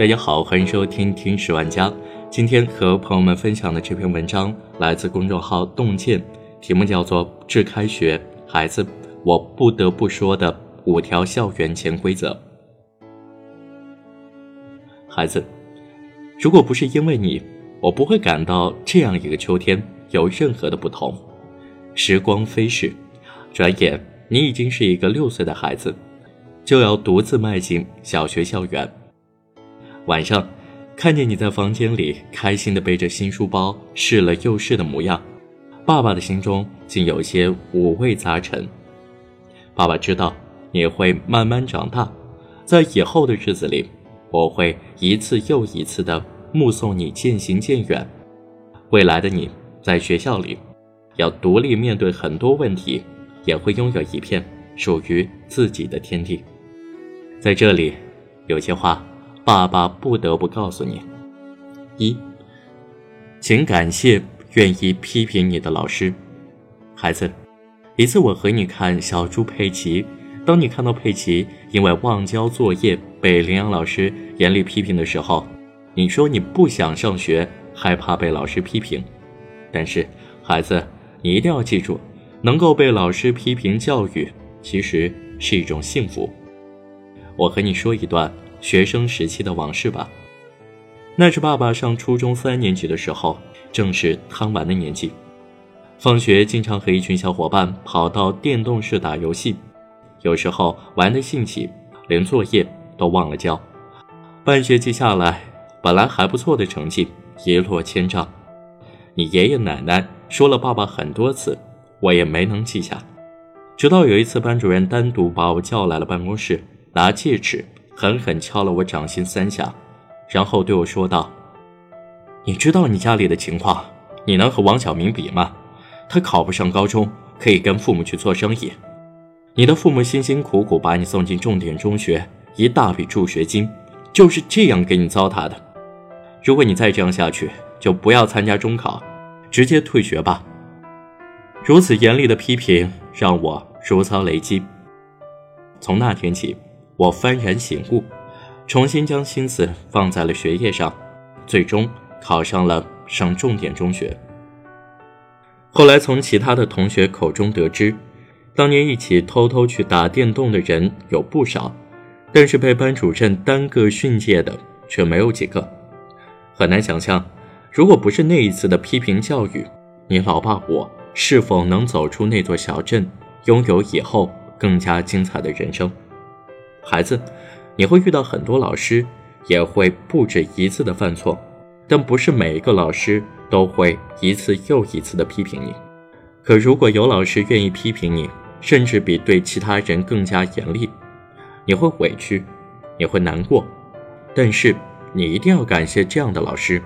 大家好，欢迎收听听十万家。今天和朋友们分享的这篇文章来自公众号洞见，题目叫做《致开学孩子，我不得不说的五条校园潜规则》。孩子，如果不是因为你，我不会感到这样一个秋天有任何的不同。时光飞逝，转眼你已经是一个六岁的孩子，就要独自迈进小学校园。晚上，看见你在房间里开心的背着新书包试了又试的模样，爸爸的心中竟有些五味杂陈。爸爸知道你会慢慢长大，在以后的日子里，我会一次又一次的目送你渐行渐远。未来的你在学校里，要独立面对很多问题，也会拥有一片属于自己的天地。在这里，有些话。爸爸不得不告诉你：一，请感谢愿意批评你的老师。孩子，一次我和你看《小猪佩奇》，当你看到佩奇因为忘交作业被羚羊老师严厉批评的时候，你说你不想上学，害怕被老师批评。但是，孩子，你一定要记住，能够被老师批评教育，其实是一种幸福。我和你说一段。学生时期的往事吧。那是爸爸上初中三年级的时候，正是贪玩的年纪。放学经常和一群小伙伴跑到电动室打游戏，有时候玩的兴起，连作业都忘了交。半学期下来，本来还不错的成绩一落千丈。你爷爷奶奶说了爸爸很多次，我也没能记下。直到有一次，班主任单独把我叫来了办公室，拿戒尺。狠狠敲了我掌心三下，然后对我说道：“你知道你家里的情况，你能和王小明比吗？他考不上高中，可以跟父母去做生意。你的父母辛辛苦苦把你送进重点中学，一大笔助学金，就是这样给你糟蹋的。如果你再这样下去，就不要参加中考，直接退学吧。”如此严厉的批评让我如遭雷击。从那天起。我幡然醒悟，重新将心思放在了学业上，最终考上了省重点中学。后来从其他的同学口中得知，当年一起偷偷去打电动的人有不少，但是被班主任单个训诫的却没有几个。很难想象，如果不是那一次的批评教育，你老爸我是否能走出那座小镇，拥有以后更加精彩的人生？孩子，你会遇到很多老师，也会不止一次的犯错，但不是每一个老师都会一次又一次的批评你。可如果有老师愿意批评你，甚至比对其他人更加严厉，你会委屈，你会难过，但是你一定要感谢这样的老师，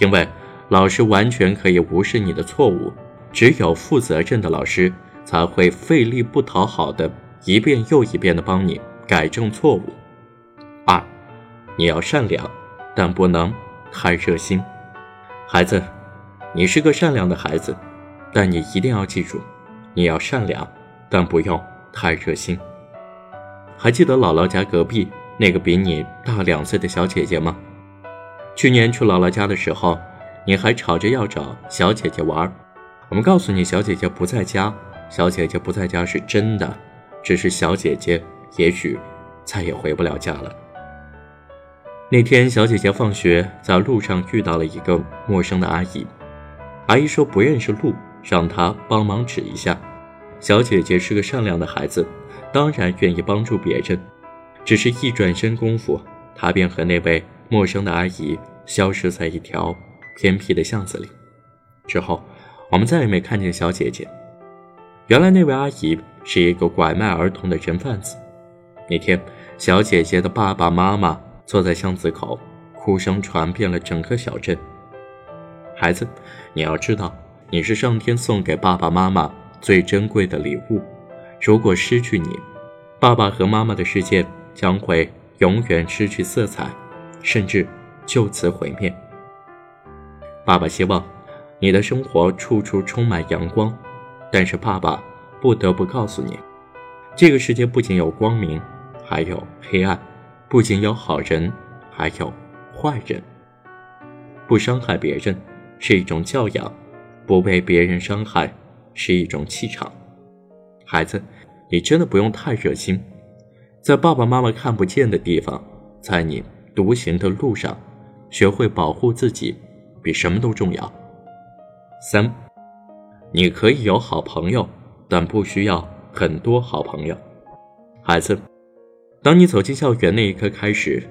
因为老师完全可以无视你的错误，只有负责任的老师才会费力不讨好的一遍又一遍的帮你。改正错误。二，你要善良，但不能太热心。孩子，你是个善良的孩子，但你一定要记住，你要善良，但不用太热心。还记得姥姥家隔壁那个比你大两岁的小姐姐吗？去年去姥姥家的时候，你还吵着要找小姐姐玩。我们告诉你，小姐姐不在家。小姐姐不在家是真的，只是小姐姐。也许再也回不了家了。那天，小姐姐放学在路上遇到了一个陌生的阿姨，阿姨说不认识路，让她帮忙指一下。小姐姐是个善良的孩子，当然愿意帮助别人。只是一转身功夫，她便和那位陌生的阿姨消失在一条偏僻的巷子里。之后，我们再也没看见小姐姐。原来，那位阿姨是一个拐卖儿童的人贩子。那天，小姐姐的爸爸妈妈坐在巷子口，哭声传遍了整个小镇。孩子，你要知道，你是上天送给爸爸妈妈最珍贵的礼物。如果失去你，爸爸和妈妈的世界将会永远失去色彩，甚至就此毁灭。爸爸希望你的生活处处充满阳光，但是爸爸不得不告诉你，这个世界不仅有光明。还有黑暗，不仅有好人，还有坏人。不伤害别人是一种教养，不被别人伤害是一种气场。孩子，你真的不用太热心，在爸爸妈妈看不见的地方，在你独行的路上，学会保护自己，比什么都重要。三，你可以有好朋友，但不需要很多好朋友。孩子，当你走进校园那一刻开始，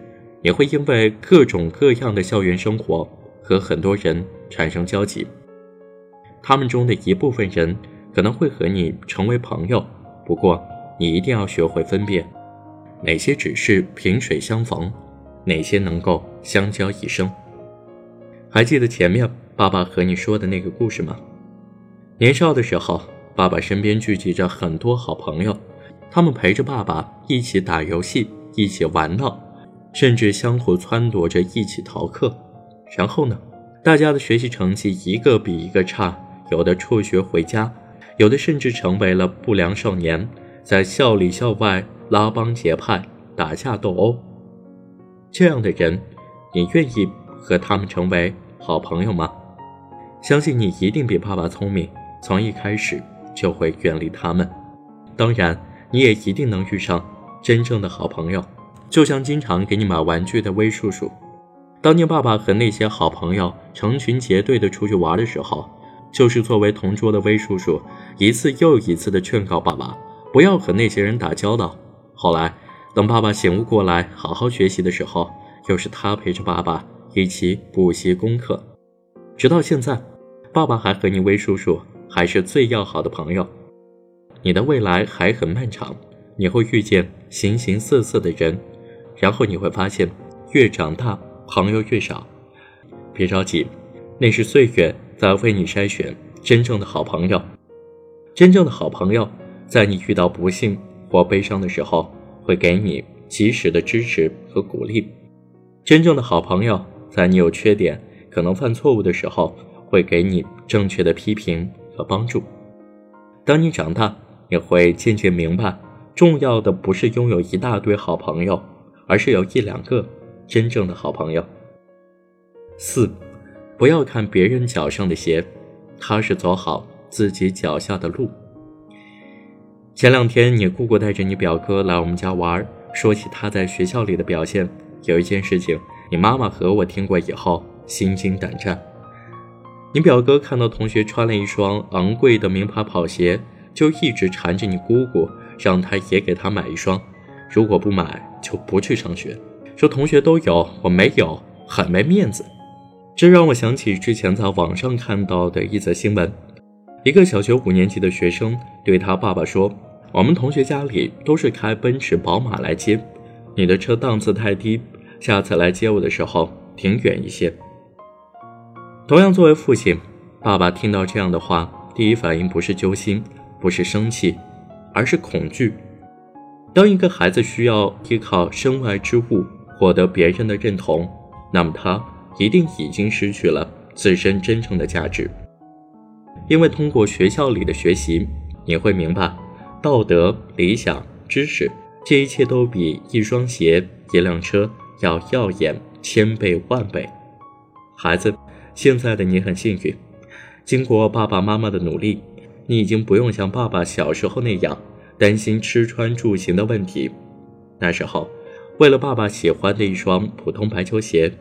你会因为各种各样的校园生活和很多人产生交集。他们中的一部分人可能会和你成为朋友，不过你一定要学会分辨，哪些只是萍水相逢，哪些能够相交一生。还记得前面爸爸和你说的那个故事吗？年少的时候，爸爸身边聚集着很多好朋友。他们陪着爸爸一起打游戏，一起玩闹，甚至相互撺掇着一起逃课。然后呢，大家的学习成绩一个比一个差，有的辍学回家，有的甚至成为了不良少年，在校里校外拉帮结派、打架斗殴。这样的人，你愿意和他们成为好朋友吗？相信你一定比爸爸聪明，从一开始就会远离他们。当然。你也一定能遇上真正的好朋友，就像经常给你买玩具的威叔叔。当年爸爸和那些好朋友成群结队的出去玩的时候，就是作为同桌的威叔叔，一次又一次的劝告爸爸不要和那些人打交道。后来，等爸爸醒悟过来，好好学习的时候，又是他陪着爸爸一起补习功课。直到现在，爸爸还和你威叔叔还是最要好的朋友。你的未来还很漫长，你会遇见形形色色的人，然后你会发现，越长大朋友越少。别着急，那是岁月在为你筛选真正的好朋友。真正的好朋友，在你遇到不幸或悲伤的时候，会给你及时的支持和鼓励。真正的好朋友，在你有缺点、可能犯错误的时候，会给你正确的批评和帮助。当你长大。你会渐渐明白，重要的不是拥有一大堆好朋友，而是有一两个真正的好朋友。四，不要看别人脚上的鞋，踏实走好自己脚下的路。前两天，你姑姑带着你表哥来我们家玩，说起他在学校里的表现，有一件事情，你妈妈和我听过以后心惊胆战。你表哥看到同学穿了一双昂贵的名牌跑鞋。就一直缠着你姑姑，让她也给他买一双，如果不买就不去上学。说同学都有，我没有，很没面子。这让我想起之前在网上看到的一则新闻：一个小学五年级的学生对他爸爸说：“我们同学家里都是开奔驰、宝马来接，你的车档次太低，下次来接我的时候停远一些。”同样作为父亲，爸爸听到这样的话，第一反应不是揪心。不是生气，而是恐惧。当一个孩子需要依靠身外之物获得别人的认同，那么他一定已经失去了自身真正的价值。因为通过学校里的学习，你会明白，道德、理想、知识，这一切都比一双鞋、一辆车要耀眼千倍万倍。孩子，现在的你很幸运，经过爸爸妈妈的努力。你已经不用像爸爸小时候那样担心吃穿住行的问题。那时候，为了爸爸喜欢的一双普通白球鞋，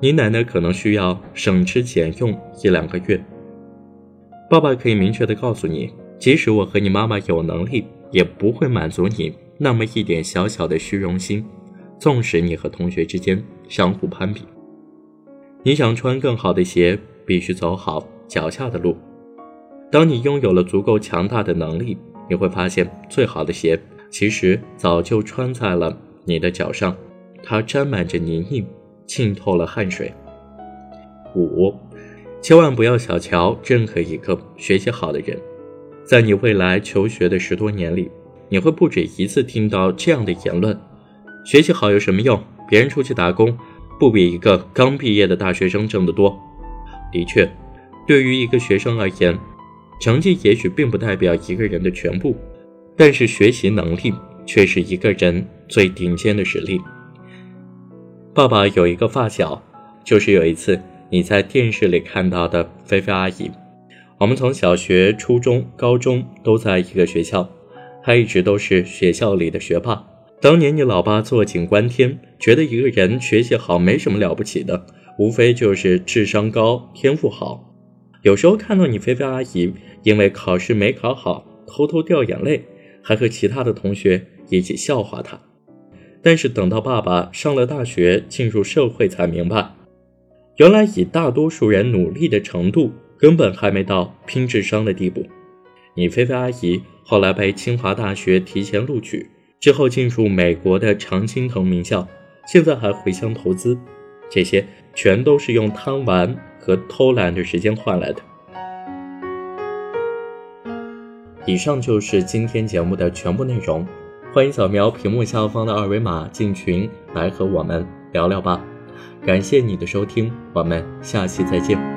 你奶奶可能需要省吃俭用一两个月。爸爸可以明确的告诉你，即使我和你妈妈有能力，也不会满足你那么一点小小的虚荣心。纵使你和同学之间相互攀比，你想穿更好的鞋，必须走好脚下的路。当你拥有了足够强大的能力，你会发现最好的鞋其实早就穿在了你的脚上，它沾满着泥泞，浸透了汗水。五，千万不要小瞧任何一个学习好的人，在你未来求学的十多年里，你会不止一次听到这样的言论：学习好有什么用？别人出去打工，不比一个刚毕业的大学生挣得多。的确，对于一个学生而言。成绩也许并不代表一个人的全部，但是学习能力却是一个人最顶尖的实力。爸爸有一个发小，就是有一次你在电视里看到的菲菲阿姨。我们从小学、初中、高中都在一个学校，她一直都是学校里的学霸。当年你老爸坐井观天，觉得一个人学习好没什么了不起的，无非就是智商高、天赋好。有时候看到你菲菲阿姨因为考试没考好，偷偷掉眼泪，还和其他的同学一起笑话她。但是等到爸爸上了大学，进入社会，才明白，原来以大多数人努力的程度，根本还没到拼智商的地步。你菲菲阿姨后来被清华大学提前录取，之后进入美国的常青藤名校，现在还回乡投资，这些全都是用贪玩和偷懒的时间换来的。以上就是今天节目的全部内容。欢迎扫描屏幕下方的二维码进群来和我们聊聊吧，感谢你的收听，我们下期再见。